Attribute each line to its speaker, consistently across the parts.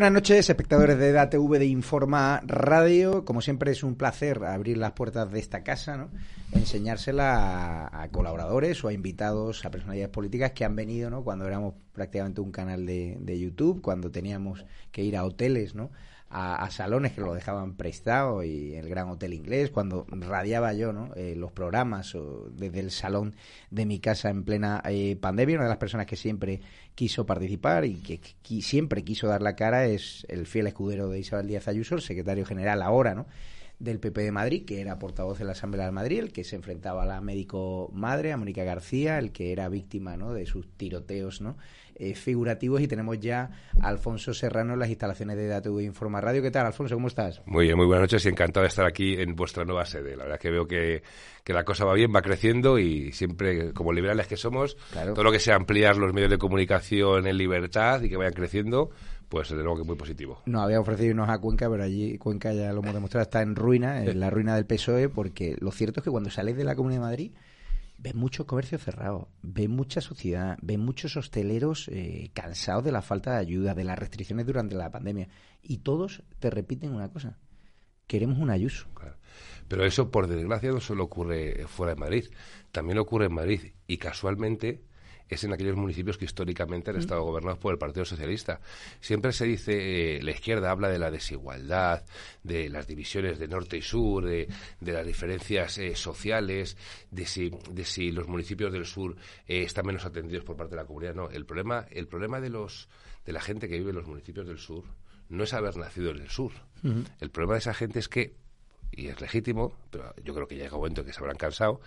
Speaker 1: Buenas noches, espectadores de DATV de Informa Radio. Como siempre es un placer abrir las puertas de esta casa, ¿no? enseñársela a, colaboradores o a invitados, a personalidades políticas que han venido, ¿no? Cuando éramos prácticamente un canal de, de YouTube, cuando teníamos que ir a hoteles, ¿no? A, salones que lo dejaban prestado y el Gran Hotel Inglés, cuando radiaba yo ¿no? Eh, los programas o desde el salón de mi casa en plena eh, pandemia, una de las personas que siempre quiso participar y que, siempre quiso dar la cara es el fiel escudero de Isabel Díaz Ayuso, el secretario general ahora, ¿no? del PP de Madrid, que era portavoz de la Asamblea de Madrid, el que se enfrentaba a la médico madre, a Mónica García, el que era víctima ¿no? de sus tiroteos ¿no? Eh, figurativos y tenemos ya a Alfonso Serrano en las instalaciones de DATV Informa Radio. ¿Qué tal, Alfonso? ¿Cómo estás?
Speaker 2: Muy bien, muy buenas noches y encantado de estar aquí en vuestra nueva sede. La verdad que veo que, que la cosa va bien, va creciendo y siempre, como liberales que somos, todo lo que sea ampliar los medios de comunicación en libertad y que vayan creciendo, pues desde luego que es muy positivo.
Speaker 1: Nos había ofrecido irnos a Cuenca, pero allí Cuenca ya lo hemos demostrado, está en ruina, en la ruina del PSOE, porque lo cierto es que cuando sales de la Comunidad de Madrid ven mucho comercio cerrado, ven mucha sociedad, ven muchos hosteleros eh, cansados de la falta de ayuda, de las restricciones durante la pandemia. Y todos te repiten una cosa, queremos un ayuso.
Speaker 2: Pero eso, por desgracia, no solo ocurre fuera de Madrid, también ocurre en Madrid. Y casualmente es en aquellos municipios que históricamente han estado gobernados por el Partido Socialista. Siempre se dice, eh, la izquierda habla de la desigualdad, de las divisiones de norte y sur, de, las diferencias eh, sociales, de si, de si los municipios del sur eh, están menos atendidos por parte de la comunidad. No, el problema, el problema de, los, de la gente que vive en los municipios del sur no es haber nacido en el sur. El problema de esa gente es que, y es legítimo, pero yo creo que llega un momento que se habrán cansado,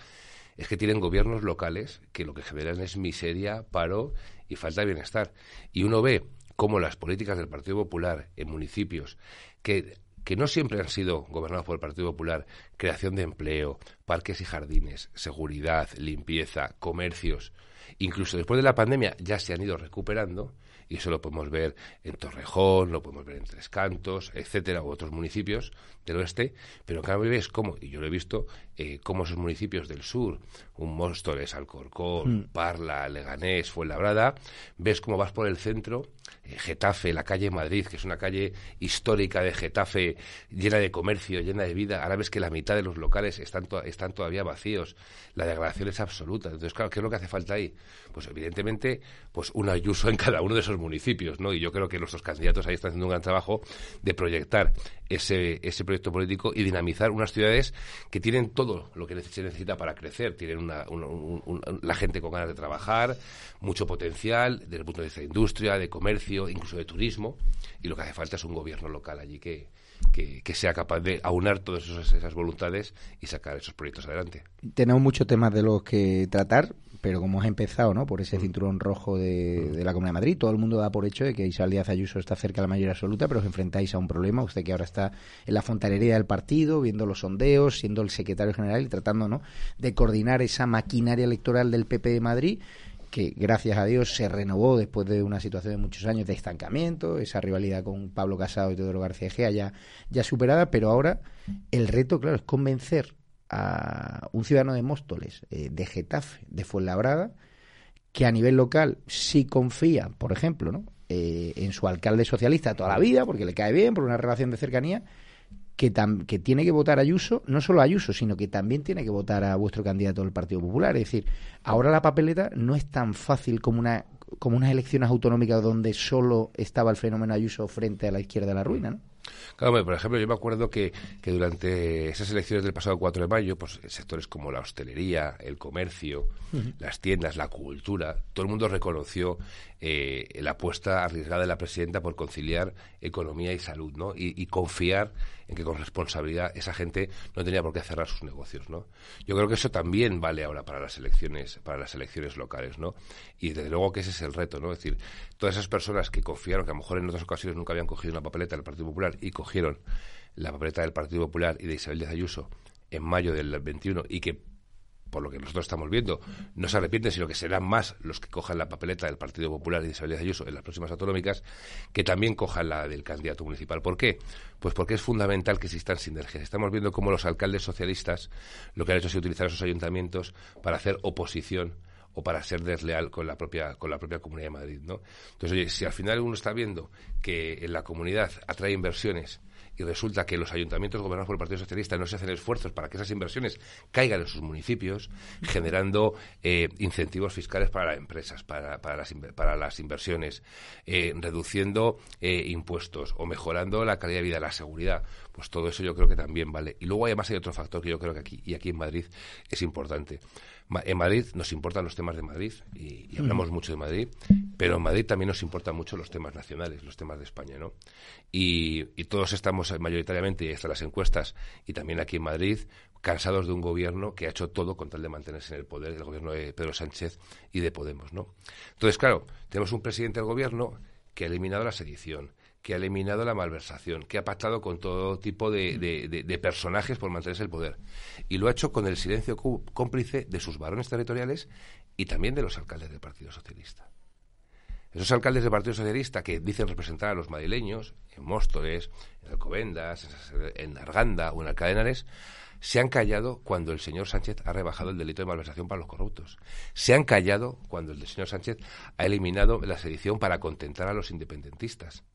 Speaker 2: es que tienen gobiernos locales que lo que generan es miseria, paro y falta de bienestar. Y uno ve cómo las políticas del Partido Popular en municipios que que no siempre han sido gobernados por el Partido Popular, creación de empleo, parques y jardines, seguridad, limpieza, comercios, incluso después de la pandemia, ya se han ido recuperando y eso lo podemos ver en Torrejón, lo podemos ver en Tres Cantos, etcétera, u otros municipios del oeste, pero en cambio ves cómo, y yo lo he visto, eh, cómo esos municipios del sur, un Móstoles, Alcorcón, mm. Parla, Leganés, Fuenlabrada, ves cómo vas por el centro, eh, Getafe, la calle Madrid, que es una calle histórica de Getafe, llena de comercio, llena de vida, ahora ves que la mitad de los locales están, están todavía vacíos, la degradación es absoluta. Entonces, claro, ¿qué es lo que hace falta ahí? Pues evidentemente, pues un ayuso en cada uno de esos municipios, ¿no? Y yo creo que nuestros candidatos ahí están haciendo un gran trabajo de proyectar ese, ese proyecto político y dinamizar unas ciudades que tienen todo lo que se necesita para crecer. Tienen una, la gente con ganas de trabajar, mucho potencial desde el punto de vista de industria, de comercio, incluso de turismo. Y lo que hace falta es un gobierno local allí que, que, sea capaz de aunar todas esas voluntades y sacar esos proyectos adelante.
Speaker 1: Tenemos muchos temas de los que tratar, pero como has empezado, ¿no? Por ese mm. cinturón rojo de, de, la Comunidad de Madrid, todo el mundo da por hecho de que Isabel Díaz Ayuso está cerca de la mayoría absoluta, pero os enfrentáis a un problema. Usted que ahora está en la fontanería del partido, viendo los sondeos, siendo el secretario general y tratando, ¿no? De coordinar esa maquinaria electoral del PP de Madrid que gracias a Dios se renovó después de una situación de muchos años de estancamiento, esa rivalidad con Pablo Casado y Teodoro García Gea ya, ya superada, pero ahora el reto, claro, es convencer a un ciudadano de Móstoles, eh, de Getafe, de Fuenlabrada, que a nivel local sí confía, por ejemplo, ¿no? Eh, en su alcalde socialista toda la vida, porque le cae bien, por una relación de cercanía, que, tiene que votar a Ayuso, no solo a Ayuso, sino que también tiene que votar a vuestro candidato del Partido Popular. Es decir, ahora la papeleta no es tan fácil como una como unas elecciones autonómicas donde solo estaba el fenómeno Ayuso frente a la izquierda de la ruina, ¿no?
Speaker 2: Claro, por ejemplo, yo me acuerdo que, que, durante esas elecciones del pasado 4 de mayo, pues sectores como la hostelería, el comercio, las tiendas, la cultura, todo el mundo reconoció eh, la apuesta arriesgada de la presidenta por conciliar economía y salud, ¿no? Y, confiar en que con responsabilidad esa gente no tenía por qué cerrar sus negocios, ¿no? Yo creo que eso también vale ahora para las elecciones, para las elecciones locales, ¿no? Y desde luego que ese es el reto, ¿no? Es decir, todas esas personas que confiaron, que a lo mejor en otras ocasiones nunca habían cogido una papeleta del Partido Popular y cogieron la papeleta del Partido Popular y de Isabel Díaz Ayuso en mayo del 21 y que por lo que nosotros estamos viendo, no se arrepienten, sino que serán más los que cojan la papeleta del Partido Popular y de Isabel Díaz Ayuso en las próximas autonómicas, que también cojan la del candidato municipal. ¿Por qué? Pues porque es fundamental que existan sinergias. Estamos viendo cómo los alcaldes socialistas lo que han hecho es utilizar esos ayuntamientos para hacer oposición o para ser desleal con la propia con la propia Comunidad de Madrid, ¿no? Entonces, oye, si al final uno está viendo que en la comunidad atrae inversiones y resulta que los ayuntamientos gobernados por el Partido Socialista no se hacen esfuerzos para que esas inversiones caigan en sus municipios, generando eh, incentivos fiscales para las empresas, para, para, las, para las inversiones, eh, reduciendo eh, impuestos o mejorando la calidad de vida, la seguridad, pues todo eso yo creo que también vale. Y luego además hay otro factor que yo creo que aquí y aquí en Madrid es importante. En Madrid nos importan los temas de Madrid y, hablamos mucho de Madrid, pero en Madrid también nos importan mucho los temas nacionales, los temas de España, ¿no? Y, todos estamos mayoritariamente, y hasta las encuestas, y también aquí en Madrid, cansados de un gobierno que ha hecho todo con tal de mantenerse en el poder, el gobierno de Pedro Sánchez y de Podemos, ¿no? Entonces, claro, tenemos un presidente del gobierno que ha eliminado la sedición, que ha eliminado la malversación, que ha pactado con todo tipo de, personajes por mantenerse el poder. Y lo ha hecho con el silencio cómplice de sus varones territoriales y también de los alcaldes del Partido Socialista. Esos alcaldes del Partido Socialista que dicen representar a los madrileños, en Móstoles, en Alcobendas, en Arganda o en Alcadenares, se han callado cuando el señor Sánchez ha rebajado el delito de malversación para los corruptos. Se han callado cuando el señor Sánchez ha eliminado la sedición para contentar a los independentistas.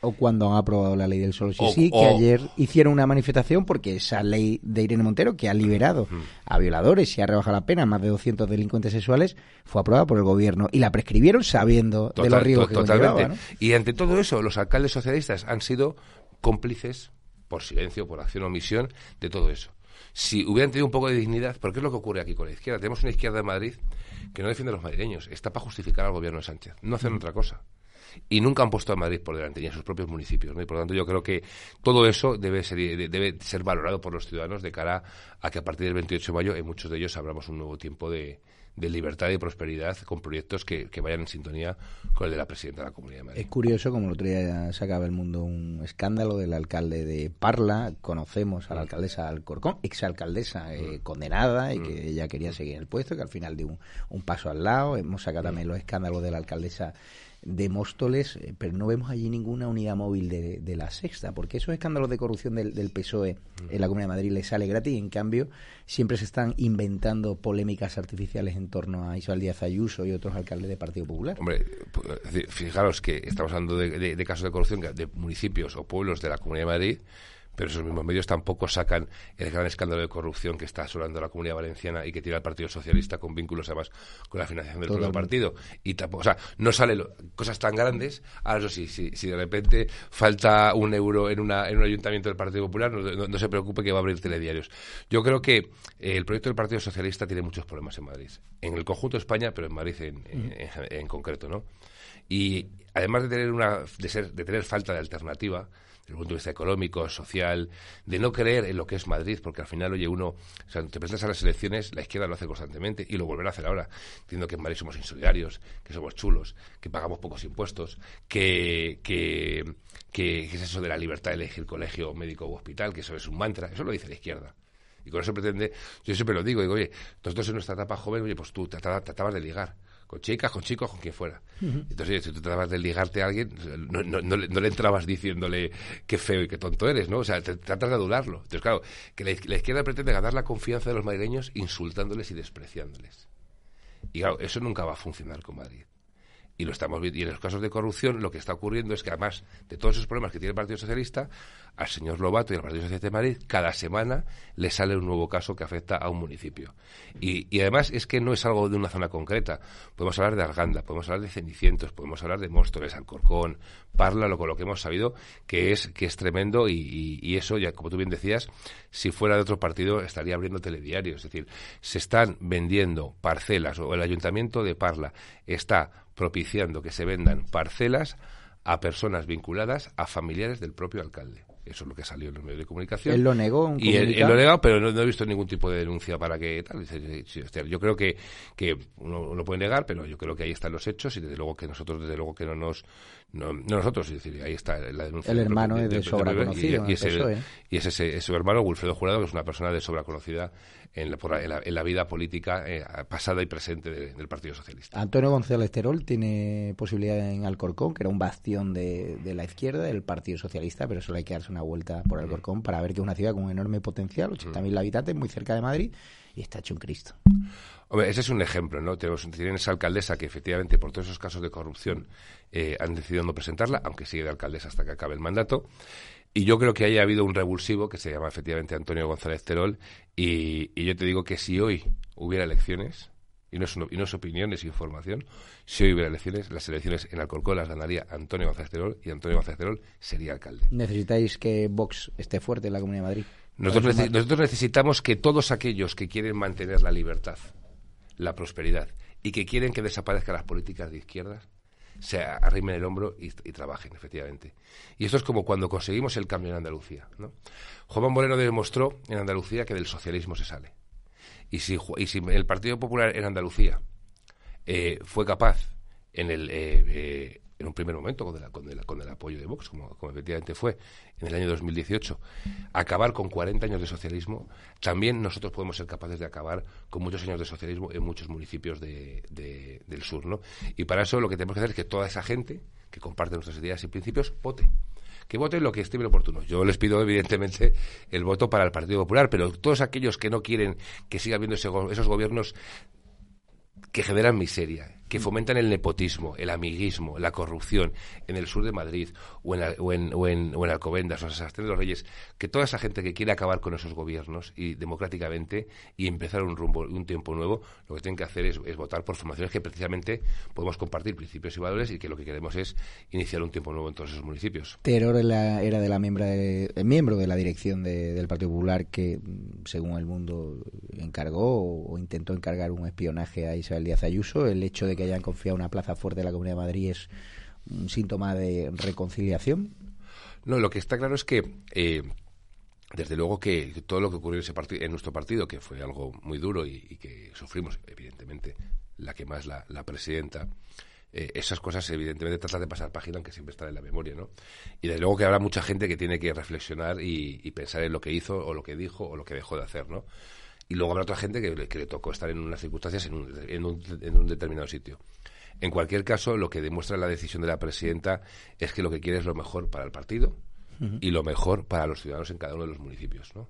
Speaker 1: O cuando han aprobado la ley del solo sí sí, que ayer hicieron una manifestación porque esa ley de Irene Montero, que ha liberado a violadores y ha rebajado la pena a más de 200 delincuentes sexuales, fue aprobada por el gobierno y la prescribieron sabiendo de los riesgos que totalmente.
Speaker 2: Y ante todo eso, los alcaldes socialistas han sido cómplices, por silencio, por acción o omisión, de todo eso. Si hubieran tenido un poco de dignidad, porque es lo que ocurre aquí con la izquierda. Tenemos una izquierda de Madrid que no defiende a los madrileños, está para justificar al gobierno de Sánchez. No hacen otra cosa y nunca han puesto a Madrid por delante, ni a sus propios municipios. ¿no? Y por lo tanto, yo creo que todo eso debe ser, debe ser valorado por los ciudadanos de cara a que a partir del 28 de mayo en muchos de ellos abramos un nuevo tiempo de, de libertad y prosperidad con proyectos que, vayan en sintonía con el de la presidenta de la Comunidad de Madrid.
Speaker 1: Es curioso, como el otro día sacaba el mundo un escándalo del alcalde de Parla, conocemos a la mm. alcaldesa Alcorcón, exalcaldesa eh, mm. condenada y que mm. ella quería seguir en el puesto, que al final dio un, un paso al lado, hemos sacado también los escándalos de la alcaldesa de Móstoles, eh, pero no vemos allí ninguna unidad móvil de, la sexta, porque esos escándalos de corrupción del, PSOE en la Comunidad de Madrid les sale gratis y en cambio siempre se están inventando polémicas artificiales en torno a Isabel Díaz Ayuso y otros alcaldes del Partido Popular.
Speaker 2: Hombre, fijaros que estamos hablando de casos de corrupción de municipios o pueblos de la Comunidad de Madrid pero esos mismos medios tampoco sacan el gran escándalo de corrupción que está asolando la comunidad valenciana y que tiene al Partido Socialista con vínculos además con la financiación del propio partido. Y tampoco, o sea, no salen cosas tan grandes. Ahora, eso sí, si, si de repente falta un euro en, una, en un ayuntamiento del Partido Popular, no, se preocupe que va a abrir telediarios. Yo creo que eh, el proyecto del Partido Socialista tiene muchos problemas en Madrid. En el conjunto de España, pero en Madrid en, en concreto, ¿no? Y además de tener una de ser de tener falta de alternativa desde el punto de vista económico, social, de no creer en lo que es Madrid, porque al final, oye, uno, o sea, te presentas a las elecciones, la izquierda lo hace constantemente y lo volverá a hacer ahora, diciendo que en Madrid somos insolidarios, que somos chulos, que pagamos pocos impuestos, que, que, que, es eso de la libertad de elegir colegio, médico u hospital, que eso es un mantra, eso lo dice la izquierda. Y con eso pretende, yo siempre lo digo, digo, oye, nosotros en nuestra etapa joven, oye, pues tú tratabas de ligar con chicas, con chicos, con quien fuera. Entonces, si tú tratabas de ligarte a alguien, no, no, no, le entrabas diciéndole qué feo y qué tonto eres, ¿no? O sea, te, tratas de adularlo. Entonces, claro, que la, izquierda pretende ganar la confianza de los madrileños insultándoles y despreciándoles. Y claro, eso nunca va a funcionar con Madrid y lo estamos viendo. Y en los casos de corrupción, lo que está ocurriendo es que además de todos esos problemas que tiene el Partido Socialista, al señor Lobato y al Partido Socialista de Madrid, cada semana le sale un nuevo caso que afecta a un municipio. Y, y además es que no es algo de una zona concreta. Podemos hablar de Arganda, podemos hablar de Cenicientos, podemos hablar de Móstoles, Alcorcón, Parla, lo, lo que hemos sabido que es, que es tremendo y, y, eso, ya como tú bien decías, si fuera de otro partido estaría abriendo telediarios. Es decir, se están vendiendo parcelas o el ayuntamiento de Parla está propiciando que se vendan parcelas a personas vinculadas a familiares del propio alcalde. Eso es lo que salió en los medios de comunicación.
Speaker 1: Él lo negó.
Speaker 2: y él, lo negó, pero no, he visto ningún tipo de denuncia para que tal. Yo creo que, que uno lo puede negar, pero yo creo que ahí están los hechos y desde luego que nosotros, desde luego que no nos. No, nosotros, es decir, ahí está la denuncia.
Speaker 1: El hermano es de, sobra conocido.
Speaker 2: Y, es, ese, su hermano, Wilfredo Jurado, que es una persona de sobra conocida en la, en la, vida política eh, pasada y presente del Partido Socialista.
Speaker 1: Antonio González Terol tiene posibilidad en Alcorcón, que era un bastión de, de la izquierda del Partido Socialista, pero solo hay que darse una vuelta por Alcorcón para ver que es una ciudad con un enorme potencial, 80.000 mm. habitantes, muy cerca de Madrid, y está hecho un Cristo.
Speaker 2: Hombre, ese es un ejemplo, ¿no? Tenemos, tienen esa alcaldesa que efectivamente por todos esos casos de corrupción eh, han decidido no presentarla, aunque sigue de alcaldesa hasta que acabe el mandato. Y yo creo que haya habido un revulsivo que se llama efectivamente Antonio González Terol. Y, y yo te digo que si hoy hubiera elecciones, y no, es, y no es opinión, es información. Si hoy hubiera elecciones, las elecciones en Alcorcón las ganaría Antonio González Terol y Antonio González Terol sería alcalde.
Speaker 1: ¿Necesitáis que Vox esté fuerte en la Comunidad de Madrid?
Speaker 2: Nosotros, nosotros necesitamos que todos aquellos que quieren mantener la libertad, la prosperidad y que quieren que desaparezcan las políticas de izquierdas, se arrimen el hombro y, trabajen, efectivamente. Y esto es como cuando conseguimos el cambio en Andalucía. ¿no? Juan Moreno demostró en Andalucía que del socialismo se sale. Y si, y si el Partido Popular en Andalucía eh, fue capaz en el, eh, eh, en un primer momento con, el, con el apoyo de Vox, como, efectivamente fue en el año 2018, acabar con 40 años de socialismo, también nosotros podemos ser capaces de acabar con muchos años de socialismo en muchos municipios de, del sur. ¿no? Y para eso lo que tenemos que hacer es que toda esa gente que comparte nuestras ideas y principios vote que voten lo que estime oportuno. Yo les pido, evidentemente, el voto para el Partido Popular, pero todos aquellos que no quieren que siga habiendo esos gobiernos que generan miseria, que fomentan el nepotismo, el amiguismo, la corrupción en el sur de Madrid o en, o o en, o en Alcobendas o en de los Reyes, que toda esa gente que quiere acabar con esos gobiernos y democráticamente y empezar un rumbo, un tiempo nuevo, lo que tienen que hacer es, votar por formaciones que precisamente podemos compartir principios y valores y que lo que queremos es iniciar un tiempo nuevo en todos esos municipios.
Speaker 1: Terror era de la miembro de, miembro de la dirección del Partido Popular que, según el mundo, encargó o intentó encargar un espionaje a Isabel Díaz Ayuso. El hecho de que hayan confiado una plaza fuerte de la Comunidad de Madrid es un síntoma de reconciliación?
Speaker 2: No, lo que está claro es que eh, desde luego que todo lo que ocurrió en, en nuestro partido, que fue algo muy duro y, que sufrimos, evidentemente, la que más la, presidenta, eh, esas cosas evidentemente tratan de pasar página, aunque siempre están en la memoria, ¿no? Y desde luego que habrá mucha gente que tiene que reflexionar y, pensar en lo que hizo o lo que dijo o lo que dejó de hacer, ¿no? Y luego habrá otra gente que, le tocó estar en unas circunstancias en un, en un, en un determinado sitio. En cualquier caso, lo que demuestra la decisión de la presidenta es que lo que quiere es lo mejor para el partido, y lo mejor para los ciudadanos en cada uno de los municipios, ¿no?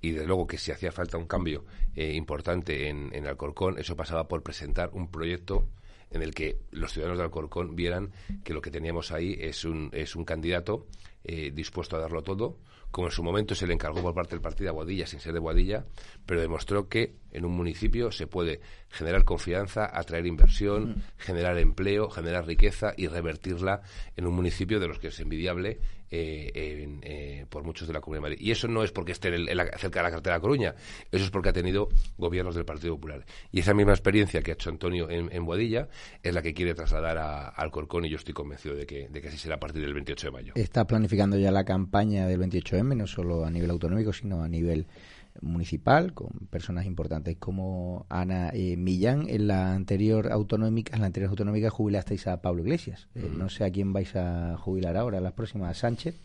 Speaker 2: Y desde luego que si hacía falta un cambio eh, importante en, en Alcorcón, eso pasaba por presentar un proyecto en el que los ciudadanos de Alcorcón vieran que lo que teníamos ahí es un, es un candidato eh, dispuesto a darlo todo, como en su momento se le encargó por parte del partido a Boadilla, sin ser de Boadilla, pero demostró que en un municipio se puede generar confianza, atraer inversión, mm. generar empleo, generar riqueza y revertirla en un municipio de los que es envidiable eh, eh, por muchos de la Comunidad de Madrid. Y eso no es porque esté cerca de la cartera de Coruña, eso es porque ha tenido gobiernos del Partido Popular. Y esa misma experiencia que ha hecho Antonio en, en Boadilla es la que quiere trasladar a, al Corcón y yo estoy convencido de que, de que así será a partir del 28 de mayo.
Speaker 1: Está planificando ya la campaña del 28M, no solo a nivel autonómico, sino a nivel municipal con personas importantes como Ana eh, Millán en la anterior autonómica en la anterior autonómica jubilasteis a Pablo Iglesias. Eh, no sé a quién vais a jubilar ahora las próximas. Sánchez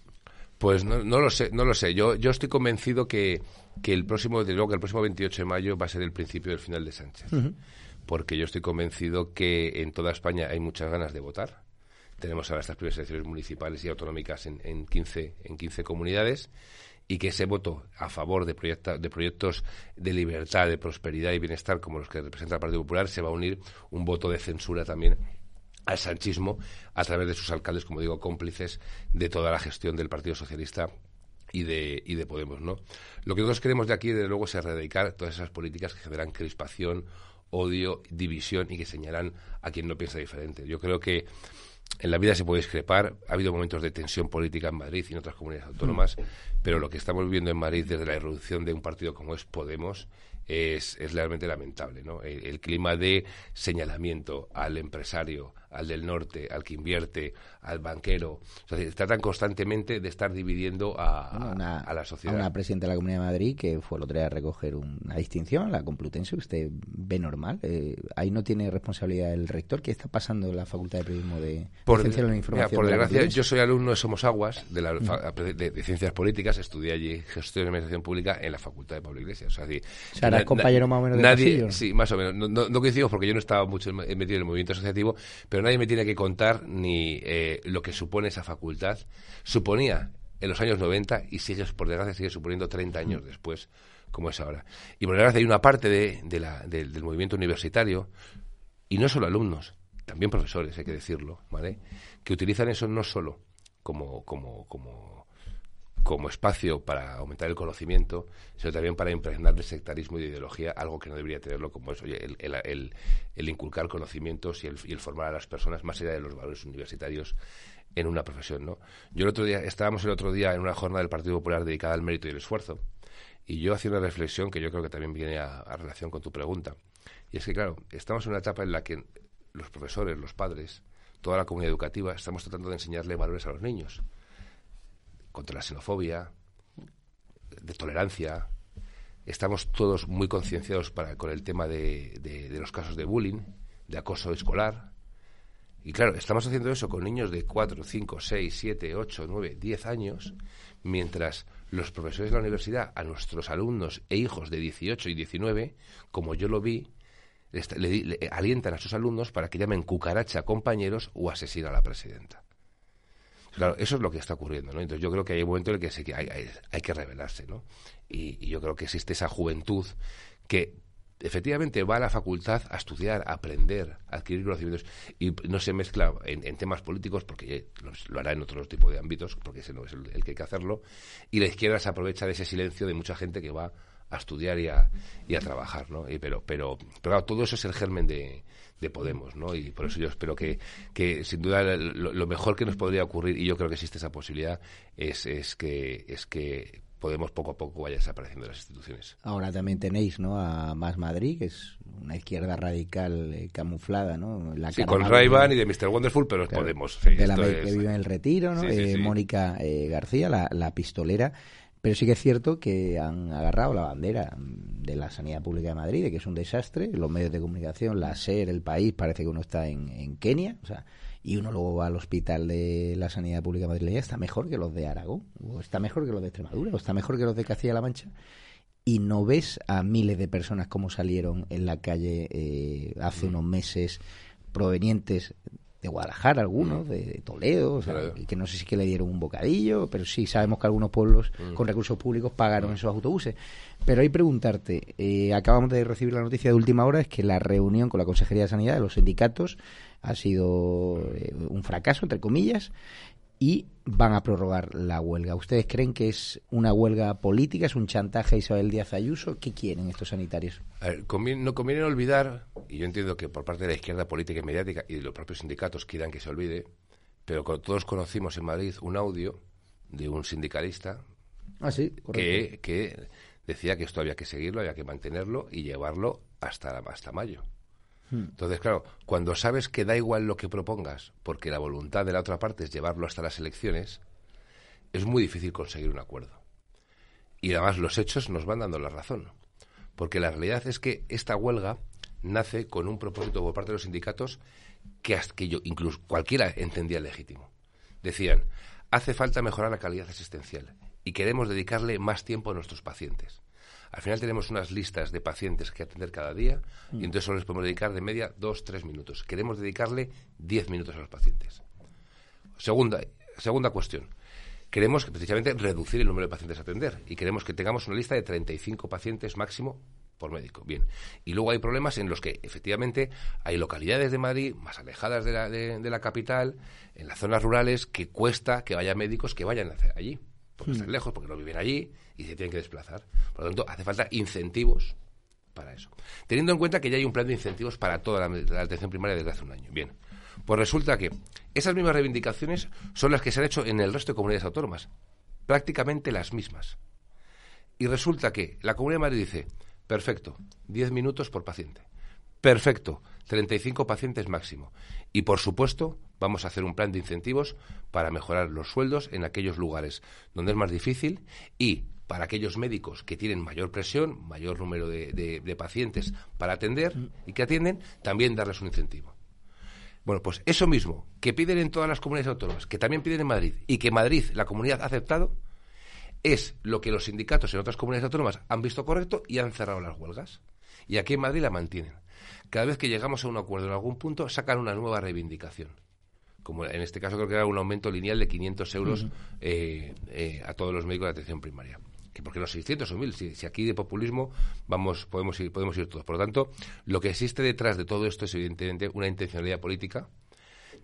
Speaker 2: pues no, no, lo sé no lo sé. Yo yo estoy convencido que, que el próximo que el próximo 28 de mayo va a ser el principio del final de Sánchez. Porque yo estoy convencido que en toda España hay muchas ganas de votar. Tenemos ahora estas primeras elecciones municipales y autonómicas en, en 15 en 15 comunidades y que ese voto a favor de, de proyectos de libertad, de prosperidad y bienestar como los que representa el Partido Popular se va a unir un voto de censura también al sanchismo a través de sus alcaldes, como digo, cómplices de toda la gestión del Partido Socialista y de, y de Podemos, ¿no? Lo que nosotros queremos de aquí, desde luego, es erradicar todas esas políticas que generan crispación, odio, división y que señalan a quien no piensa diferente. Yo creo que en la vida se puede discrepar, ha habido momentos de tensión política en Madrid y en otras comunidades autónomas, pero lo que estamos viviendo en Madrid desde la irrupción de un partido como es Podemos es, es realmente lamentable. ¿no? El, clima de señalamiento al empresario, al del norte, al que invierte, al banquero, o sea, tratan constantemente de estar dividiendo a, la sociedad.
Speaker 1: A una presidenta de la Comunidad de Madrid que fue el otro día a recoger una distinción, la Complutense, usted ve normal. Eh, ahí no tiene responsabilidad el rector. ¿Qué está pasando en la Facultad de Periodismo de,
Speaker 2: por, la Información? por desgracia, yo soy alumno de Somos Aguas, de, la, de, Ciencias Políticas, estudié allí Gestión de Administración Pública en la Facultad de Pablo Iglesias. O sea,
Speaker 1: compañero más o menos de
Speaker 2: nadie, Sí, más o menos. No, no, coincido porque yo no estaba mucho metido en el movimiento asociativo, pero nadie me tiene que contar ni eh, lo que supone esa facultad. Suponía en los años 90 y sigue, por desgracia, sigue suponiendo 30 años después, como es ahora. Y por desgracia hay una parte de, la, del movimiento universitario, y no solo alumnos, también profesores, hay que decirlo, ¿vale? Que utilizan eso no solo como, como, como como espacio para aumentar el conocimiento, sino también para impregnar de sectarismo y de ideología, algo que no debería tenerlo como es el, inculcar conocimientos y el, y el, formar a las personas más allá de los valores universitarios en una profesión. ¿no? Yo el otro día, estábamos el otro día en una jornada del Partido Popular dedicada al mérito y el esfuerzo, y yo hacía una reflexión que yo creo que también viene a, a relación con tu pregunta. Y es que, claro, estamos en una etapa en la que los profesores, los padres, toda la comunidad educativa, estamos tratando de enseñarle valores a los niños contra la xenofobia, de tolerancia. Estamos todos muy concienciados con el tema de, los casos de bullying, de acoso escolar. Y claro, estamos haciendo eso con niños de 4, 5, 6, 7, 8, 9, 10 años, mientras los profesores de la universidad a nuestros alumnos e hijos de 18 y 19, como yo lo vi, le, alientan a sus alumnos para que llamen cucaracha a compañeros o asesina a la presidenta. Claro, eso es lo que está ocurriendo, ¿no? Entonces yo creo que hay un momento en el que, hay, hay, que rebelarse, ¿no? Y, yo creo que existe esa juventud que efectivamente va a la facultad a estudiar, a aprender, a adquirir conocimientos y no se mezcla en, temas políticos porque lo, hará en otro tipo de ámbitos, porque ese no es el, el, que hay que hacerlo, y la izquierda se aprovecha de ese silencio de mucha gente que va a estudiar y a, y a trabajar, ¿no? Y pero, pero, pero todo eso es el germen de, de Podemos, ¿no? Y por eso yo espero que, que sin duda lo, mejor que nos podría ocurrir, y yo creo que existe esa posibilidad, es, es que es que Podemos poco a poco vaya desapareciendo las instituciones.
Speaker 1: Ahora también tenéis, ¿no? A Más Madrid, que es una izquierda radical eh, camuflada, ¿no?
Speaker 2: La sí, con ray y de Mr. Wonderful, pero es Podemos.
Speaker 1: de la que vive en el retiro, ¿no? Eh, Mónica eh, García, la, la pistolera Pero sí que es cierto que han agarrado la bandera de la sanidad pública de Madrid, de que es un desastre. Los medios de comunicación, la SER, el país, parece que uno está en, en Kenia. O sea, y uno luego va al hospital de la sanidad pública madrileña, está mejor que los de Aragón, o está mejor que los de Extremadura, o está mejor que los de Castilla-La Mancha, y no ves a miles de personas como salieron en la calle eh, hace unos meses provenientes de Guadalajara algunos, de, Toledo, que no sé si que le dieron un bocadillo, pero sí sabemos que algunos pueblos con recursos públicos pagaron esos autobuses. Pero hay preguntarte, eh, acabamos de recibir la noticia de última hora, es que la reunión con la Consejería de Sanidad de los sindicatos ha sido eh, un fracaso, entre comillas, y van a prorrogar la huelga. ¿Ustedes creen que es una huelga política, es un chantaje a Isabel Díaz Ayuso? ¿Qué quieren estos sanitarios?
Speaker 2: no conviene olvidar, y yo entiendo que por parte de la izquierda política y mediática y de los propios sindicatos quieran que se olvide, pero todos conocimos en Madrid un audio de un sindicalista
Speaker 1: ah,
Speaker 2: que, que decía que esto había que seguirlo, había que mantenerlo y llevarlo hasta, hasta mayo. Hmm. Entonces, claro, cuando sabes que da igual lo que propongas, porque la voluntad de la otra parte es llevarlo hasta las elecciones, es muy difícil conseguir un acuerdo. Y además los hechos nos van dando la razón. Porque la realidad es que esta huelga nace con un propósito por parte de los sindicatos que, que yo, incluso cualquiera entendía legítimo. Decían, hace falta mejorar la calidad asistencial y queremos dedicarle más tiempo a nuestros pacientes. Al final tenemos unas listas de pacientes que atender cada día y mm. entonces solo les podemos dedicar de media dos, tres minutos. Queremos dedicarle diez minutos a los pacientes. Segunda, segunda cuestión. Queremos precisamente reducir el número de pacientes a atender y queremos que tengamos una lista de 35 pacientes máximo por médico. Bien. Y luego hay problemas en los que efectivamente hay localidades de Madrid más alejadas de la, de, la capital, en las zonas rurales, que cuesta que vaya médicos que vayan a hacer allí porque están mm. lejos, porque no viven allí y se tienen que desplazar. Por lo tanto, hace falta incentivos para eso. Teniendo en cuenta que ya hay un plan de incentivos para toda la, atención primaria desde hace un año. Bien, pues resulta que esas mismas reivindicaciones son las que se han hecho en el resto de comunidades autónomas, prácticamente las mismas. Y resulta que la Comunidad de Madrid dice, perfecto, 10 minutos por paciente. Perfecto, 35 pacientes máximo. Y por supuesto, vamos a hacer un plan de incentivos para mejorar los sueldos en aquellos lugares donde es más difícil y para aquellos médicos que tienen mayor presión, mayor número de, pacientes para atender y que atienden, también darles un incentivo. Bueno, pues eso mismo que piden en todas las comunidades autónomas, que también piden en Madrid y que Madrid, la comunidad, ha aceptado, es lo que los sindicatos en otras comunidades autónomas han visto correcto y han cerrado las huelgas. Y aquí en Madrid la mantienen cada vez que llegamos a un acuerdo en algún punto, sacan una nueva reivindicación. Como en este caso creo que era un aumento lineal de 500 euros eh, eh, a todos los médicos de atención primaria. Que porque los 600 o 1000, si, aquí de populismo vamos, podemos ir, podemos ir todos. Por lo tanto, lo que existe detrás de todo esto es evidentemente una intencionalidad política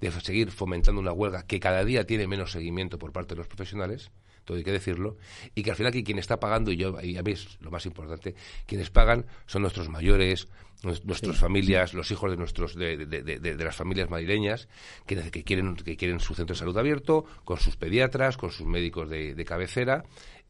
Speaker 2: de seguir fomentando una huelga que cada día tiene menos seguimiento por parte de los profesionales todo hay que decirlo, y que al final aquí quien está pagando, y, yo, y a mí es lo más importante, quienes pagan son nuestros mayores, nuestras familias, los hijos de nuestros de, de, de, las familias madrileñas que, que, quieren que quieren su centro de salud abierto, con sus pediatras, con sus médicos de, cabecera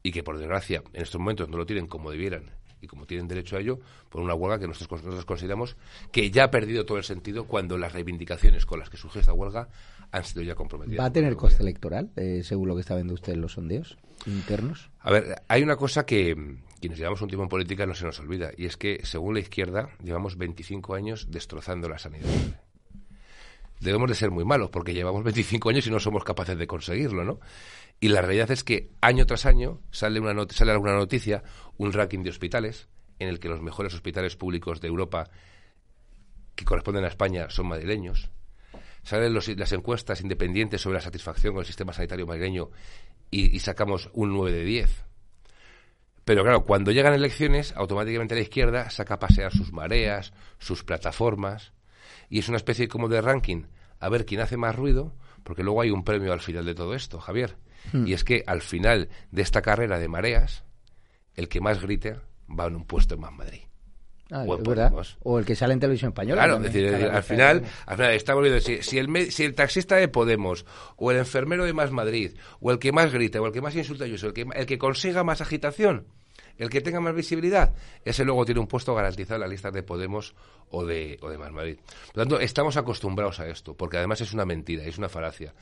Speaker 2: y que por desgracia en estos momentos no lo tienen como debieran y como tienen derecho a ello, por una huelga que nosotros, nosotros consideramos que ya ha perdido todo el sentido cuando las reivindicaciones con las que surge esta huelga han sido ya comprometidas.
Speaker 1: ¿Va a tener coste electoral, eh, según lo que está viendo usted en los sondeos internos?
Speaker 2: A ver, hay una cosa que quienes llevamos un tiempo en política no se nos olvida, y es que, según la izquierda, llevamos 25 años destrozando la sanidad. Debemos de ser muy malos, porque llevamos 25 años y no somos capaces de conseguirlo, ¿no? Y la realidad es que año tras año sale, una sale alguna noticia, un ranking de hospitales, en el que los mejores hospitales públicos de Europa que corresponden a España son madrileños. Salen las encuestas independientes sobre la satisfacción con el sistema sanitario madrileño y, y sacamos un 9 de 10. Pero claro, cuando llegan elecciones, automáticamente la izquierda saca a pasear sus mareas, sus plataformas, y es una especie como de ranking, a ver quién hace más ruido, porque luego hay un premio al final de todo esto, Javier. Hmm. Y es que al final de esta carrera de mareas, el que más grite va en un puesto en Más Madrid.
Speaker 1: Ah, o, el que sale en televisión española.
Speaker 2: Claro, decir, al, final, al final estamos viendo si, si, el, si el taxista de Podemos, o el enfermero de Más Madrid, o el que más grita, o el que más insulta a Ayuso, el que, el que consiga más agitación, El que tenga más visibilidad, ese luego tiene un puesto garantizado en la lista de Podemos o de, o de Madrid. Por lo tanto, estamos acostumbrados a esto, porque además es una mentira, es una falacia.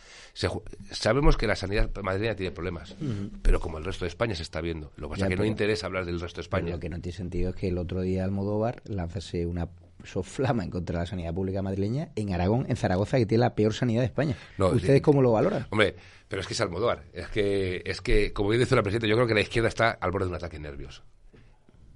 Speaker 2: sabemos que la sanidad madrileña tiene problemas, pero como el resto de España se está viendo. Lo que pasa es que no interesa hablar del resto de España.
Speaker 1: Lo que no tiene sentido es que el otro día Almodóvar lanzase una soflama en contra de la sanidad pública madrileña en Aragón, en Zaragoza, que tiene la peor sanidad de España. ¿Ustedes cómo lo valoran?
Speaker 2: Hombre, pero es que es Almodóvar. Es que, es que, como bien dice la presidenta, yo creo que la izquierda está al borde de un ataque nervioso.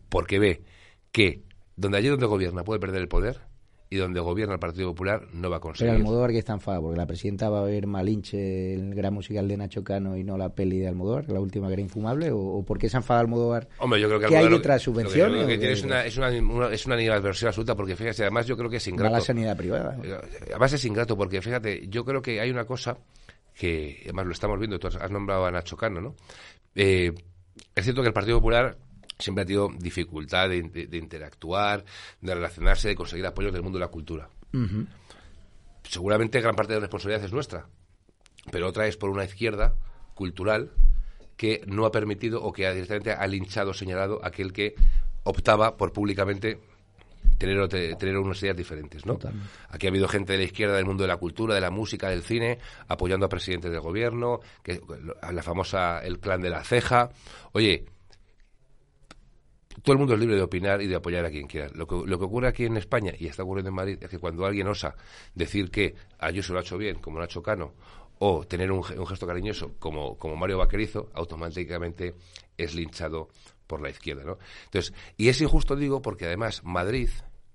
Speaker 2: Porque ve que donde allí donde gobierna puede perder el poder y donde gobierna el Partido Popular no va a conseguir.
Speaker 1: Pero Almodóvar que está enfadado, porque la presidenta va a ver Malinche, el gran musical de Nacho Cano y no la peli de Almodóvar, la última que era infumable, o, por qué se enfada Almodóvar.
Speaker 2: Hombre, yo creo que
Speaker 1: ¿Qué hay detrás subvenciones?
Speaker 2: es una, es una, es una absoluta, porque fíjate, además yo creo que es ingrato.
Speaker 1: la sanidad privada.
Speaker 2: Además es ingrato, porque fíjate, yo creo que hay una cosa que, además lo estamos viendo, tú has nombrado a Nacho Cano, ¿no? Eh, es cierto que el Partido Popular siempre ha tenido dificultad de, interactuar, de relacionarse, de conseguir apoyos del mundo de la cultura. Seguramente gran parte de la responsabilidad es nuestra, pero otra es por una izquierda cultural que no ha permitido o que ha directamente ha linchado, señalado aquel que optaba por públicamente tener, tener unas ideas diferentes, ¿no? Aquí ha habido gente de la izquierda del mundo de la cultura, de la música, del cine, apoyando a presidentes del gobierno, que la famosa el clan de la ceja. Oye, todo el mundo es libre de opinar y de apoyar a quien quiera. Lo que, lo que ocurre aquí en España, y está ocurriendo en Madrid, es que cuando alguien osa decir que Ayuso lo ha hecho bien, como Nacho Cano, o tener un, gesto cariñoso, como, como Mario Vaquerizo, automáticamente es linchado por la izquierda. ¿no? Entonces, y es injusto, digo, porque además Madrid,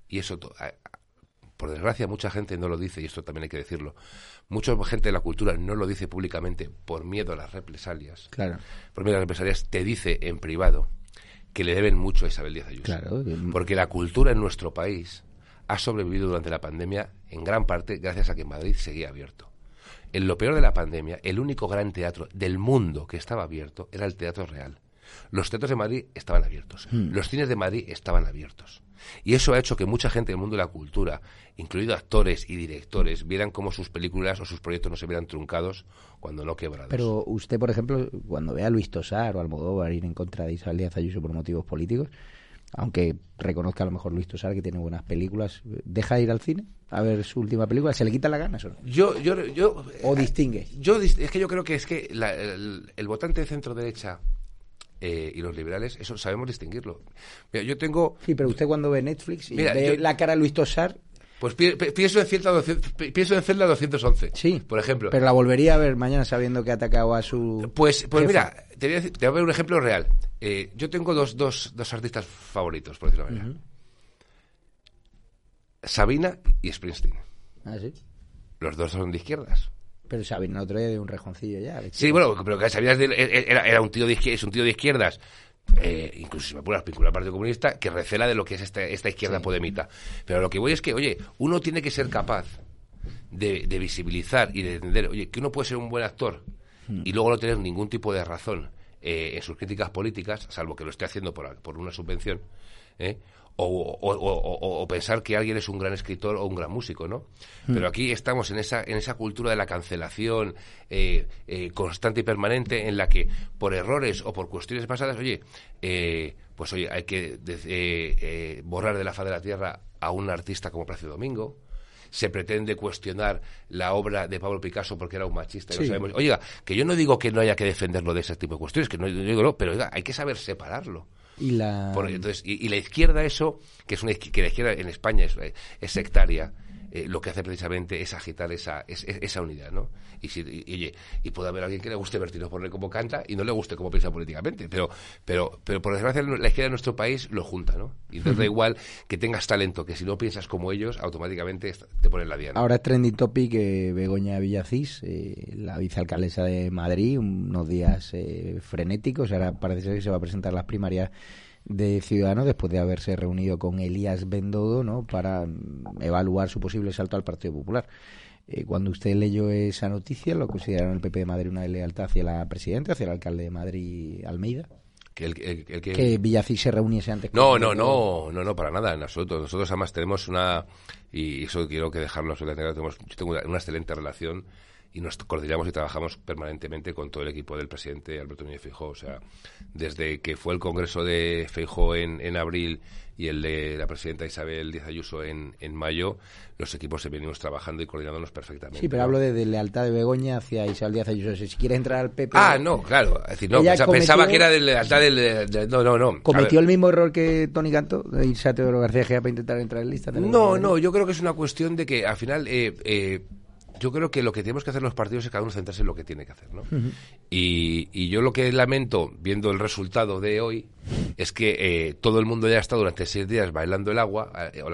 Speaker 2: y eso por desgracia mucha gente no lo dice, y esto también hay que decirlo, mucha gente de la cultura no lo dice públicamente por miedo a las represalias.
Speaker 1: Claro.
Speaker 2: Por miedo a las represalias, te dice en privado que le deben mucho a Isabel Díaz Ayuso.
Speaker 1: Claro.
Speaker 2: Porque la cultura en nuestro país ha sobrevivido durante la pandemia en gran parte gracias a que Madrid seguía abierto. En lo peor de la pandemia, el único gran teatro del mundo que estaba abierto era el Teatro Real. Los teatros de Madrid estaban abiertos, hmm. los cines de Madrid estaban abiertos. Y eso ha hecho que mucha gente del mundo de la cultura, incluido actores y directores, vieran cómo sus películas o sus proyectos no se vieran truncados cuando no quebrados.
Speaker 1: Pero usted, por ejemplo, cuando ve a Luis Tosar o Almodóvar ir en contra de Isabel Díaz Ayuso por motivos políticos, aunque reconozca a lo mejor Luis Tosar que tiene buenas películas, ¿deja de ir al cine a ver su última película? ¿Se le quita la gana eso?
Speaker 2: Yo, yo, yo,
Speaker 1: ¿O distingue?
Speaker 2: Yo, es que yo creo que es que el, votante de centro-derecha eh, y los liberales, eso sabemos distinguirlo. Mira, yo tengo...
Speaker 1: Sí, pero usted cuando ve Netflix y ve la cara de Luis Tosar...
Speaker 2: Pues pienso en, Celda 200, pienso en Celda 211,
Speaker 1: sí,
Speaker 2: por ejemplo.
Speaker 1: Pero la volvería a ver mañana sabiendo que ha atacado a su...
Speaker 2: Pues, pues mira, te voy, a te voy, a un ejemplo real. Eh, yo tengo dos, dos, dos artistas favoritos, por decirlo de manera. Sabina y Springsteen.
Speaker 1: Ah, sí.
Speaker 2: Los dos son de izquierdas.
Speaker 1: Pero Sabina otro día de un rejoncillo ya.
Speaker 2: Sí, bueno, pero que Sabina era, un tío de es un tío de izquierdas. Eh, incluso si me apuras vincular al Partido Comunista, que recela de lo que es esta, esta izquierda podemita. Pero lo que voy es que, oye, uno tiene que ser capaz de, visibilizar y de entender, oye, que uno puede ser un buen actor hmm. y luego no tener ningún tipo de razón eh, en sus críticas políticas, salvo que lo esté haciendo por, por una subvención, ¿eh? O, pensar que alguien es un gran escritor o un gran músico, ¿no? Hmm. Pero aquí estamos en esa, en esa cultura de la cancelación eh, eh, constante y permanente en la que por errores o por cuestiones pasadas, oye, eh, pues oye, hay que borrar de la faz de la tierra a un artista como Plácido Domingo, se pretende cuestionar la obra de Pablo Picasso porque era un machista y sabemos. Oiga, que yo no digo que no haya que defenderlo de ese tipo de cuestiones, que no digo no, pero oiga, hay que saber separarlo.
Speaker 1: Y la...
Speaker 2: entonces, y, la izquierda eso, que es una que la izquierda en España es, es sectaria, eh, lo que hace precisamente es agitar esa, esa unidad, ¿no? Y, si, y, y, puede haber alguien que le guste Bertino por cómo canta y no le guste cómo piensa políticamente, pero, pero, pero por desgracia la izquierda de nuestro país lo junta, ¿no? Y entonces da igual que tengas talento, que si no piensas como ellos, automáticamente te ponen la diana.
Speaker 1: Ahora es trending topic eh, Begoña Villacís, eh, la vicealcaldesa de Madrid, unos días frenéticos, ahora parece ser que se va a presentar las primarias de Ciudadanos después de haberse reunido con Elías Bendodo ¿no? para mm, evaluar su posible salto al Partido Popular. Eh, cuando usted leyó esa noticia, ¿lo consideraron el PP de Madrid una lealtad hacia la presidenta, hacia el alcalde de Madrid, Almeida?
Speaker 2: Que, el, que...
Speaker 1: que Villacís se reuniese antes.
Speaker 2: No, no, no, no, no, para nada, en absoluto. Nosotros además tenemos una, y eso quiero que dejarlo absolutamente tenemos, yo tengo una, excelente relación y nos coordinamos y trabajamos permanentemente con todo el equipo del presidente Alberto Núñez Feijóo. O sea, desde que fue el congreso de Feijóo en, en abril y el de la presidenta Isabel Díaz Ayuso en, en mayo, los equipos se venimos trabajando y coordinándonos perfectamente.
Speaker 1: Sí, pero hablo de, lealtad de Begoña hacia Isabel Díaz Ayuso. Si quiere entrar al PP...
Speaker 2: Ah, no, claro. Es decir, no, pensaba, que era de lealtad del... no, no, no.
Speaker 1: ¿Cometió el mismo error que Tony Canto, de irse a Teodoro García Gea para intentar entrar en lista?
Speaker 2: No, no, yo creo que es una cuestión de que al final... Eh, eh, yo creo que lo que tenemos que hacer los partidos es cada uno centrarse en lo que tiene que hacer, ¿no? y, yo lo que lamento, viendo el resultado de hoy, es que eh, todo el mundo ya estado durante seis días bailando el agua, eh, o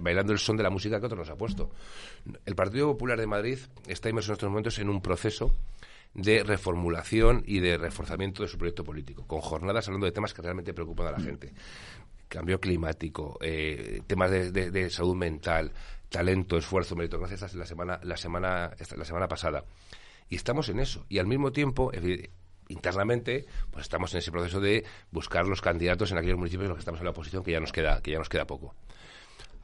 Speaker 2: bailando el son de la música que otro nos ha puesto. El Partido Popular de Madrid está inmerso en estos momentos en un proceso de reformulación y de reforzamiento de su proyecto político, con jornadas hablando de temas que realmente preocupan a la gente. Cambio climático, eh, temas de salud mental, talento, esfuerzo, meritocracia la semana, la semana, la semana pasada. Y estamos en eso. Y al mismo tiempo, internamente, pues estamos en ese proceso de buscar los candidatos en aquellos municipios en los que estamos en la oposición, que ya nos queda, que ya nos queda poco.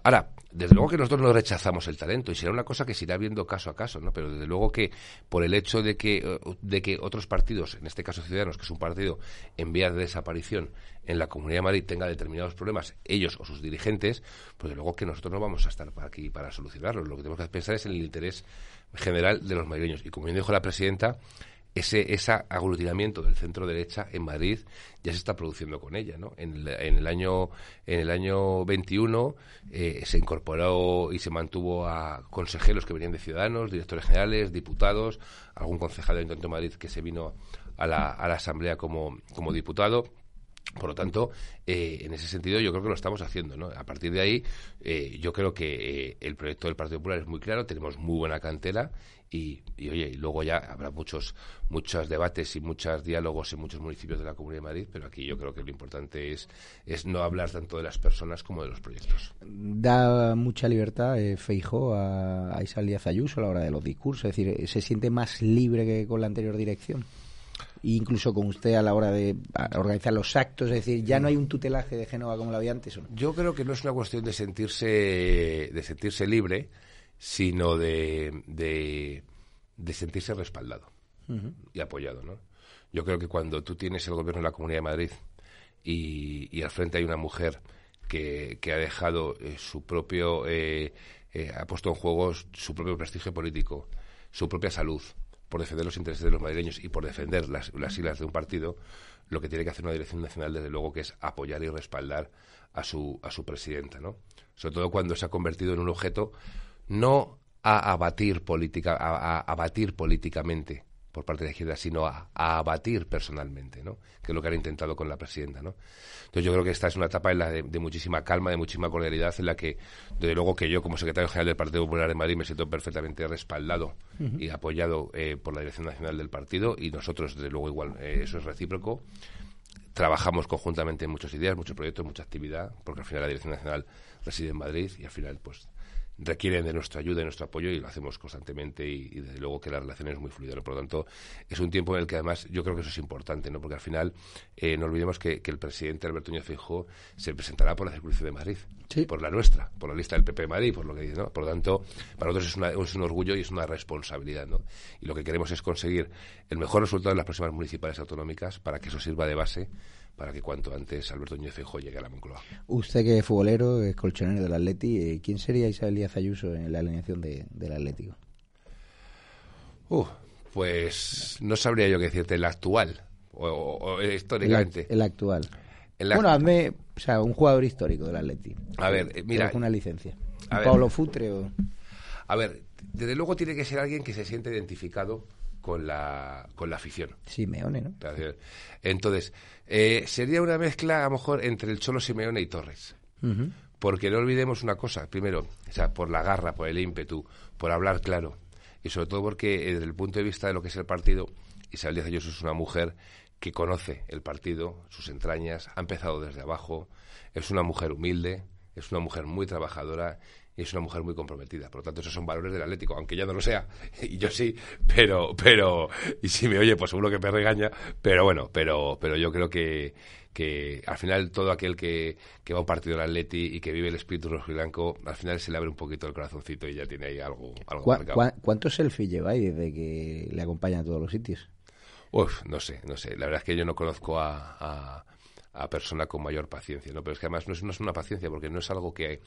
Speaker 2: Ahora, desde luego que nosotros no rechazamos el talento y será una cosa que se irá viendo caso a caso, ¿no? Pero desde luego que por el hecho de que, de que otros partidos, en este caso Ciudadanos, que es un partido en vías de desaparición en la Comunidad de Madrid, tenga determinados problemas, ellos o sus dirigentes, pues desde luego que nosotros no vamos a estar aquí para solucionarlos. Lo que tenemos que pensar es en el interés general de los madrileños. Y como bien dijo la presidenta, ese, ese aglutinamiento del centro derecha en Madrid ya se está produciendo con ella, ¿no? En el, año en el año 21 eh, se incorporó y se mantuvo a consejeros que venían de Ciudadanos, directores generales, diputados, algún concejal del Ayuntamiento de Madrid que se vino a la, a la Asamblea como, como diputado. Por lo tanto, eh, en ese sentido yo creo que lo estamos haciendo. ¿no? A partir de ahí, eh, yo creo que el proyecto del Partido Popular es muy claro, tenemos muy buena cantera y, oye, y luego ya habrá muchos muchos debates y muchos diálogos en muchos municipios de la Comunidad de Madrid, pero aquí yo creo que lo importante es, es no hablar tanto de las personas como de los proyectos.
Speaker 1: Da mucha libertad eh, Feijo a, a Isabel Díaz Ayuso a la hora de los discursos, es decir, ¿se siente más libre que con la anterior dirección? E incluso con usted a la hora de organizar los actos, es decir, ya no hay un tutelaje de Génova como lo había antes.
Speaker 2: Yo creo que no es una cuestión de sentirse de sentirse libre, sino de, de, sentirse respaldado y apoyado. ¿no? Yo creo que cuando tú tienes el gobierno de la Comunidad de Madrid y, y al frente hay una mujer que, que ha dejado eh, su propio, eh, eh, ha puesto en juego su propio prestigio político, su propia salud, por defender los intereses de los madrileños y por defender las, las siglas de un partido, lo que tiene que hacer una dirección nacional, desde luego, que es apoyar y respaldar a su, a su presidenta, ¿no? Sobre todo cuando se ha convertido en un objeto no a abatir, política, a, abatir políticamente por parte de la izquierda, sino a, abatir personalmente, ¿no? Que es lo que han intentado con la presidenta, ¿no? Entonces yo creo que esta es una etapa en la de, muchísima calma, de muchísima cordialidad, en la que, desde luego que yo como secretario general del Partido Popular de Madrid me siento perfectamente respaldado y apoyado eh, por la Dirección Nacional del Partido y nosotros, desde luego, igual, eh, eso es recíproco. Trabajamos conjuntamente en muchas ideas, muchos proyectos, mucha actividad, porque al final la Dirección Nacional reside en Madrid y al final, pues, requieren de nuestra ayuda y nuestro apoyo y lo hacemos constantemente y, desde luego que la relación es muy fluida. Por lo tanto, es un tiempo en el que además yo creo que eso es importante, ¿no? porque al final eh, no olvidemos que, el presidente Alberto Núñez Feijóo se presentará por la circunstancia de Madrid, por la nuestra, por la lista del PP de Madrid, por lo que dice. ¿no? Por lo tanto, para nosotros es, un orgullo y es una responsabilidad. ¿no? Y lo que queremos es conseguir el mejor resultado en las próximas municipales autonómicas para que eso sirva de base para que cuanto antes Alberto Núñez Feijóo llegue a la Moncloa.
Speaker 1: Usted que es futbolero, es colchonero del Atleti, eh, ¿quién sería Isabel Díaz Ayuso en la alineación de, del Atlético?
Speaker 2: Uh, pues no sabría yo qué decirte, el actual, o, históricamente.
Speaker 1: El, actual. bueno, hazme, o sea, un jugador histórico del Atleti.
Speaker 2: A ver, eh, mira.
Speaker 1: Con una licencia. Pablo Futre o...
Speaker 2: A ver, desde luego tiene que ser alguien que se siente identificado con la, con la afición.
Speaker 1: Simeone, ¿no?
Speaker 2: Entonces, eh, sería una mezcla a lo mejor entre el Cholo Simeone y Torres. Porque no olvidemos una cosa, primero, o sea, por la garra, por el ímpetu, por hablar claro, y sobre todo porque eh, desde el punto de vista de lo que es el partido, Isabel Díaz Ayuso es una mujer que conoce el partido, sus entrañas, ha empezado desde abajo, es una mujer humilde, es una mujer muy trabajadora es una mujer muy comprometida. Por lo tanto, esos son valores del Atlético, aunque ya no lo sea, y yo sí, pero, pero, y si me oye, pues seguro que me regaña, pero bueno, pero, pero yo creo que, que al final todo aquel que, que va a un partido del Atleti y que vive el espíritu rojo y blanco, al final se le abre un poquito el corazoncito y ya tiene ahí algo, algo
Speaker 1: ¿Cuántos selfies lleváis desde que le acompaña a todos los sitios?
Speaker 2: Uf, no sé, no sé. La verdad es que yo no conozco a, a, persona con mayor paciencia, ¿no? Pero es que además no es, no es una paciencia porque no es algo que,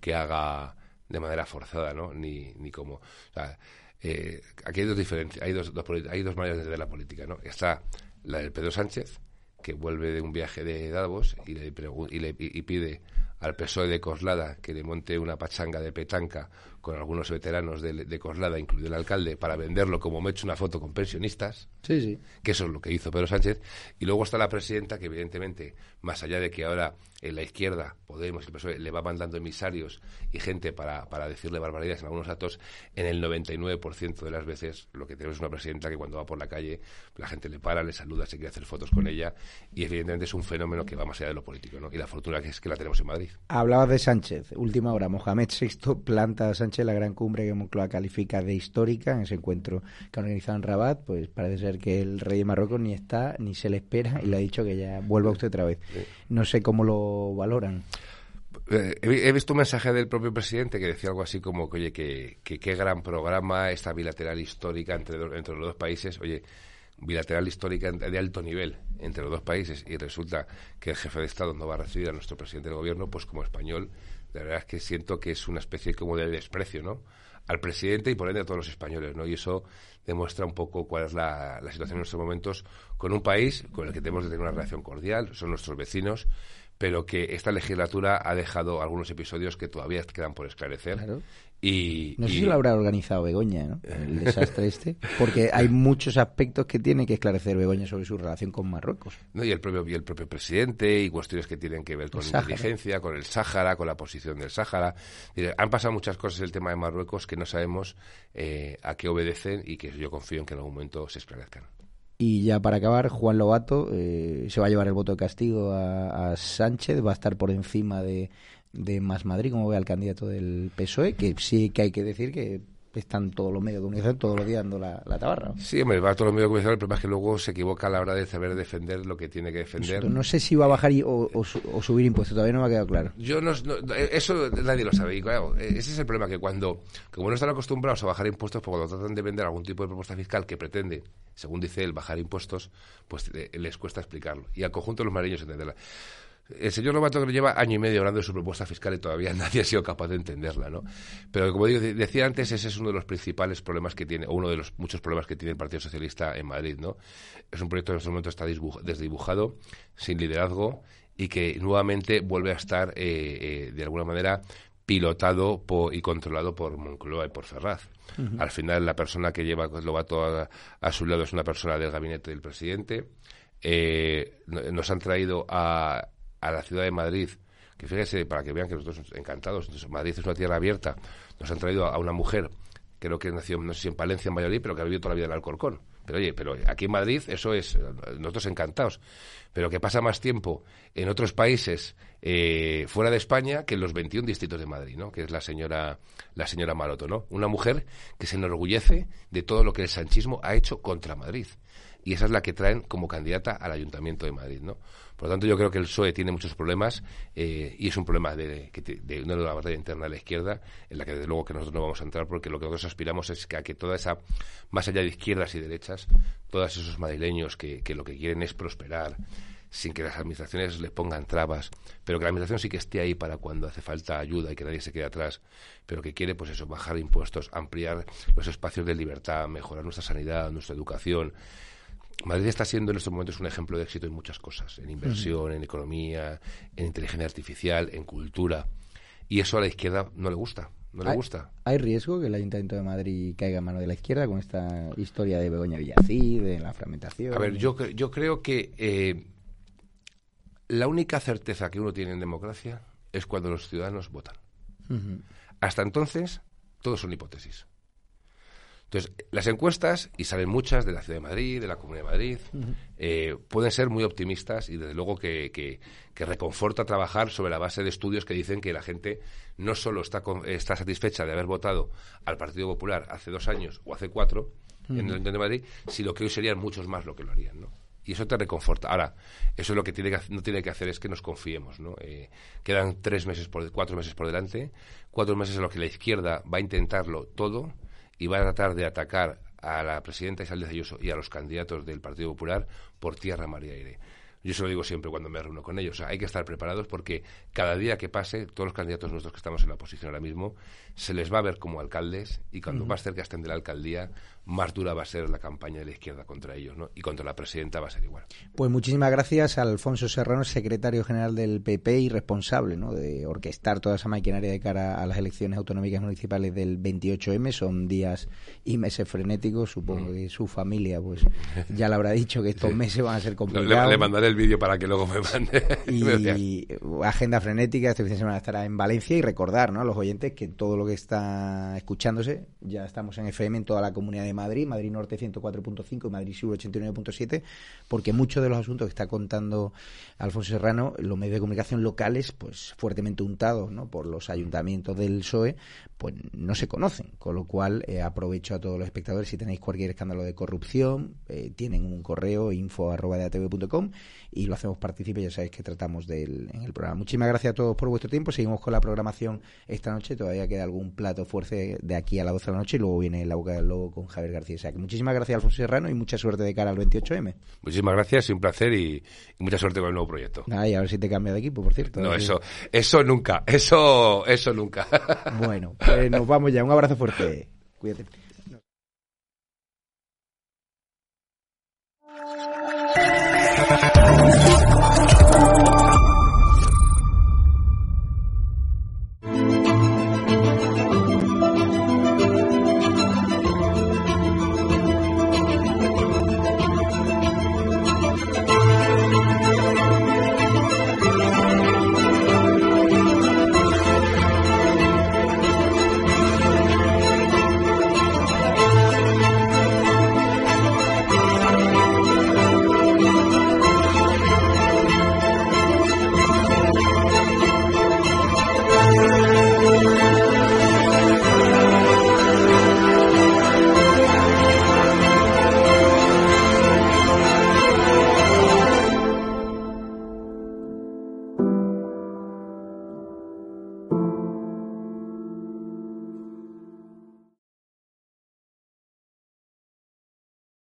Speaker 2: que haga de manera forzada, ¿no? Ni, ni como... O sea, eh, aquí hay dos diferencias, hay dos, hay dos maneras de ver la política, ¿no? Está la del Pedro Sánchez, que vuelve de un viaje de Davos y le, y le y pide al PSOE de Coslada que le monte una pachanga de petanca con algunos veteranos de, de, Coslada, incluido el alcalde, para venderlo como me he hecho una foto con pensionistas.
Speaker 1: Sí, sí.
Speaker 2: Que eso es lo que hizo Pedro Sánchez. Y luego está la presidenta, que evidentemente, más allá de que ahora en la izquierda, Podemos, el PSOE, le va mandando emisarios y gente para, para decirle barbaridades en algunos actos, en el 99% de las veces lo que tenemos es una presidenta que cuando va por la calle la gente le para, le saluda, se quiere hacer fotos con ella y evidentemente es un fenómeno que va más allá de lo político. ¿no? Y la fortuna que es que la tenemos en Madrid.
Speaker 1: Hablabas de Sánchez. Última hora, Mohamed VI planta a Sánchez la gran cumbre que Moncloa califica de histórica, en ese encuentro que ha organizado en Rabat, pues parece ser que el rey de Marruecos ni está, ni se le espera, y le ha dicho que ya vuelva usted otra vez. No sé cómo lo valoran.
Speaker 2: Eh, he visto un mensaje del propio presidente que decía algo así como que, oye, que qué gran programa esta bilateral histórica entre, entre los dos países. Oye, bilateral histórica de alto nivel entre los dos países y resulta que el jefe de Estado no va a recibir a nuestro presidente del gobierno, pues como español la verdad es que siento que es una especie como de desprecio, ¿no? Al presidente y por ende a todos los españoles, ¿no? Y eso demuestra un poco cuál es la, la situación en estos momentos con un país con el que tenemos que tener una relación cordial, son nuestros vecinos, pero que esta legislatura ha dejado algunos episodios que todavía quedan por esclarecer. Y,
Speaker 1: no sé si lo habrá organizado Begoña, ¿no? El desastre este, porque hay muchos aspectos que tiene que esclarecer Begoña sobre su relación con Marruecos.
Speaker 2: No, y el propio y el propio presidente y cuestiones que tienen que ver con la inteligencia, con el Sáhara, con la posición del Sáhara. Han pasado muchas cosas en el tema de Marruecos que no sabemos eh, a qué obedecen y que yo confío en que en algún momento se esclarezcan.
Speaker 1: Y ya para acabar, Juan Lobato eh, se va a llevar el voto de castigo a, Sánchez, va a estar por encima de, de Más Madrid, como ve al candidato del PSOE, que sí que hay que decir que están todos los medios de comunicación todos los días dando la, tabarra.
Speaker 2: Sí, hombre, va a todos los medios de comunicación, el problema es que luego se equivoca a la hora de saber defender lo que tiene que defender.
Speaker 1: No sé si va a bajar o, subir impuestos, todavía no me ha quedado claro.
Speaker 2: Yo no, eso nadie lo sabe. Y claro, ese es el problema, que cuando, como no están acostumbrados a bajar impuestos, pues cuando tratan de vender algún tipo de propuesta fiscal que pretende según dice él, bajar impuestos, pues eh, les cuesta explicarlo. Y al conjunto de los marinos entenderla. El señor Lobato que lleva año y medio hablando de su propuesta fiscal y todavía nadie ha sido capaz de entenderla, ¿no? Pero como decía antes, ese es uno de los principales problemas que tiene, o uno de los muchos problemas que tiene el Partido Socialista en Madrid, ¿no? Es un proyecto que en este momento está desdibujado, sin liderazgo y que nuevamente vuelve a estar, eh, eh, de alguna manera, pilotado y controlado por Moncloa y por Ferraz. Al final, la persona que lleva Lobato a, a, su lado es una persona del gabinete del presidente. Eh, nos han traído a, a la ciudad de Madrid, que fíjese, para que vean que nosotros encantados, Madrid es una tierra abierta, nos han traído a una mujer, creo que nació, no sé si en Palencia, en Valladolid, pero que ha vivido toda la vida en Alcorcón. Pero oye, pero aquí en Madrid eso es, nosotros encantados. Pero que pasa más tiempo en otros países eh, fuera de España que en los 21 distritos de Madrid, ¿no? Que es la señora, la señora Maroto, ¿no? Una mujer que se enorgullece de todo lo que el sanchismo ha hecho contra Madrid. Y esa es la que traen como candidata al Ayuntamiento de Madrid, ¿no? Por lo tanto, yo creo que el PSOE tiene muchos problemas eh, y es un problema de, de, una nueva batalla interna de la izquierda en la que desde luego que nosotros no vamos a entrar porque lo que nosotros aspiramos es que a que toda esa, más allá de izquierdas y derechas, todos esos madrileños que, que lo que quieren es prosperar, sin que las administraciones les pongan trabas, pero que la administración sí que esté ahí para cuando hace falta ayuda y que nadie se quede atrás, pero que quiere, pues eso, bajar impuestos, ampliar los espacios de libertad, mejorar nuestra sanidad, nuestra educación, Madrid está siendo en estos momentos un ejemplo de éxito en muchas cosas, en inversión, en economía, en inteligencia artificial, en cultura. Y eso a la izquierda no le gusta. No le gusta.
Speaker 1: ¿Hay riesgo que el Ayuntamiento de Madrid caiga en mano de la izquierda con esta historia de Begoña Villacid, de la fragmentación?
Speaker 2: A ver, yo, yo creo que eh, la única certeza que uno tiene en democracia es cuando los ciudadanos votan. Hasta entonces, todo son hipótesis. Entonces, las encuestas, y salen muchas de la Ciudad de Madrid, de la Comunidad de Madrid, eh, pueden ser muy optimistas y desde luego que, que, reconforta trabajar sobre la base de estudios que dicen que la gente no solo está, está satisfecha de haber votado al Partido Popular hace dos años o hace cuatro en el Ayuntamiento de Madrid, sino que hoy serían muchos más lo que lo harían, ¿no? y eso te reconforta. Ahora, eso lo que tiene que, no tiene que hacer es que nos confiemos, ¿no? Eh, quedan tres meses, por, cuatro meses por delante, cuatro meses en los que la izquierda va a intentarlo todo y va a tratar de atacar a la presidenta Isabel Ayuso y a los candidatos del Partido Popular por tierra, mar y aire. Yo se lo digo siempre cuando me reúno con ellos. hay que estar preparados porque cada día que pase, todos los candidatos nuestros que estamos en la oposición ahora mismo, se les va a ver como alcaldes y cuando más cerca estén de la alcaldía, más dura va a ser la campaña de la izquierda contra ellos, ¿no? Y contra la presidenta va a ser igual.
Speaker 1: Pues muchísimas gracias a Alfonso Serrano, secretario general del PP y responsable, ¿no? De orquestar toda esa maquinaria de cara a las elecciones autonómicas municipales del 28M. Son días y meses frenéticos. Supongo mm. que su familia, pues, ya le habrá dicho que estos meses van a ser complicados.
Speaker 2: Le, mandaré el vídeo para que luego me mande.
Speaker 1: y agenda frenética. Este fin de semana estará en Valencia y recordar, ¿no? A los oyentes que todo lo que está escuchándose, ya estamos en FM en toda la comunidad de Madrid, Madrid Norte 104.5 y Madrid Sur 89.7, porque muchos de los asuntos que está contando Alfonso Serrano, los medios de comunicación locales, pues fuertemente untados ¿no? por los ayuntamientos del PSOE, pues no se conocen. Con lo cual, eh, aprovecho a todos los espectadores, si tenéis cualquier escándalo de corrupción, eh, tienen un correo info y lo hacemos partícipe, ya sabéis que tratamos del, en el programa. Muchísimas gracias a todos por vuestro tiempo. Seguimos con la programación esta noche. Todavía queda algún plato fuerte de aquí a las 12 de la noche y luego viene la boca del lobo con Javier García. O sea, que muchísimas gracias, Alfonso Serrano, y mucha suerte de cara al 28M.
Speaker 2: Muchísimas gracias, un placer y, mucha suerte con el nuevo proyecto.
Speaker 1: Ay, a ver si te cambia de equipo, por cierto.
Speaker 2: No, eso, eso nunca, eso, eso nunca.
Speaker 1: Bueno, pues nos vamos ya. Un abrazo fuerte. Cuídate.